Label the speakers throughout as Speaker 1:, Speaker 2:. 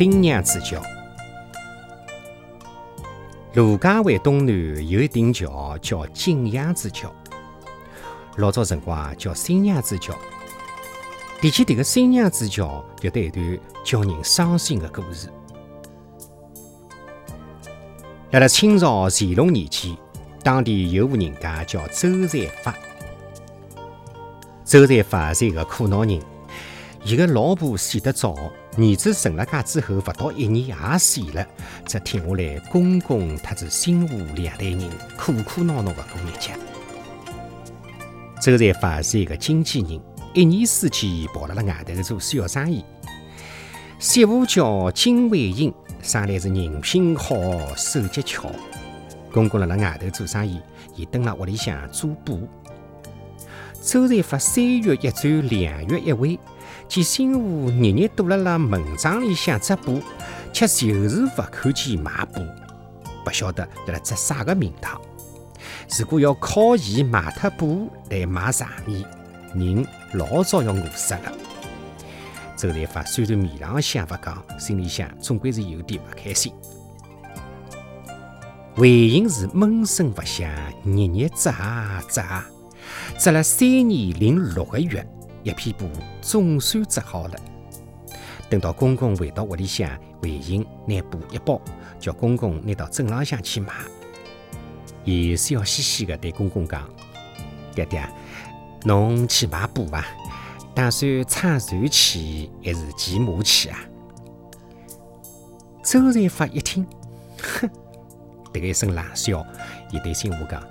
Speaker 1: 新娘子桥。卢家湾东南有一顶桥叫景阳子桥，老早辰光叫新娘子桥。提起迭个新娘子桥，有得一段叫人伤心的故事。辣辣清朝乾隆年间，当地有户人家叫周才发。周才发是一个苦恼人，伊个老婆死得早，儿子成了家之后，勿到一年也死了，只停下来公公特子新妇两代人苦苦恼恼的过日脚。周才发是一个经纪人，一年四季跑辣辣外头做小生意。媳妇叫金慧英，生来是人品好，手脚巧。公公辣辣外头做生意，伊蹲辣屋里向做布。周才发三月一转，两月一回，见媳妇日日躲辣辣门帐里向织布，却就是勿看见卖布，不晓得辣辣织啥个名堂。如果要靠伊卖脱布来买茶米，人老早要饿死了。周才发虽然面上想勿讲，心里向总归是有点勿开心。回应是闷声勿响，日日织啊织啊织。了三年零六个月，一片布总算织好了。等到公公回到屋里向，回应拿布一包，叫公公拿到镇浪向去卖。伊笑嘻嘻地对公公讲：“爹爹，侬去买布伐？打算撑船去还是骑马去啊？”周瑞发一听，哼，迭个一声冷笑，伊对新妇讲。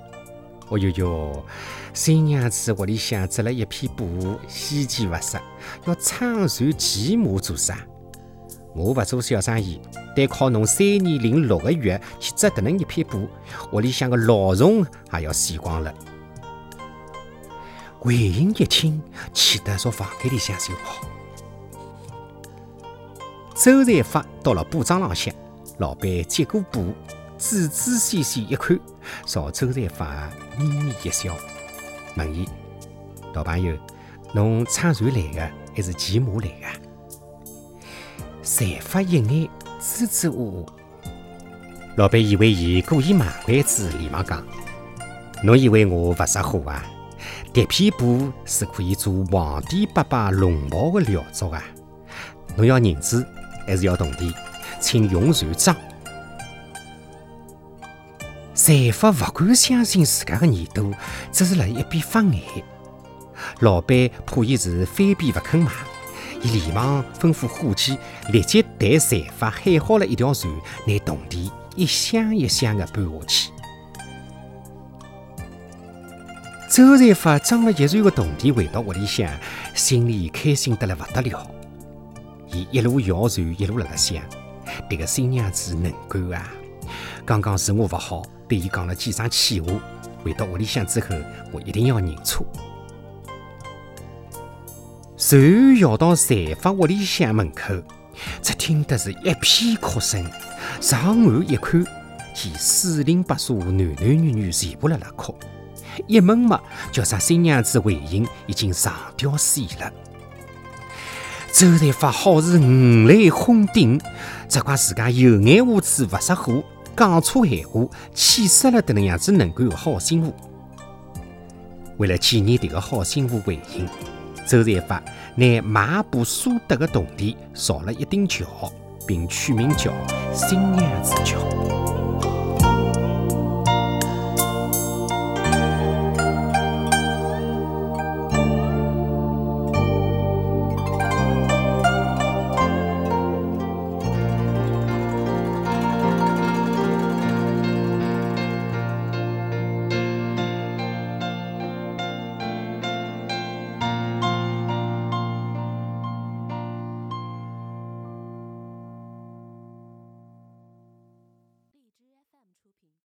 Speaker 1: 哦哟哟，新娘子屋里向织了一匹布，稀奇勿实，要撑船骑马做啥？我勿做小生意，单靠侬三年零六个月去织迭能一片布，屋里向个老虫也要死光了。韦英一听，气得朝房间里向就跑。周才发到了布庄浪向，老板接过布。仔仔细细一看，朝周才发咪咪一笑，问伊：“老朋友，侬撑船来的还是骑马来的？”才发一眼支支吾吾。老板以为伊故意卖关子，连忙讲：“侬以为我勿识货啊？迭片布是可以做皇帝爸爸龙袍的料作啊！侬要银子还是要铜钿？请用船装。”财发勿敢相信自家的耳朵，只是辣一边发呆。老板怕伊是翻边勿肯卖，伊连忙吩咐伙计立即带财发喊好了一条船，拿铜钿一箱一箱的搬下去。周财发装了一船的铜钿回到屋里向，心里开心得来勿得了。伊一路摇船，一路辣辣想：迭个新娘子能干啊！刚刚是我勿好。对伊讲了几声气话，回到屋里向之后，我一定要认错。船绕到财发屋里向门口，只听得是一片哭声。上岸一看，见四邻八舍男男女女全部辣辣哭。一问嘛，叫啥新娘子回应已经上吊死了。周才发好似五雷轰顶，只怪自家有眼无珠，勿识货。讲错闲话，气死了！迭能样子能够的好媳妇，为了纪念这个好媳妇回应，周才发拿卖布所得的铜钿造了一顶桥，并取名叫“新娘子桥”。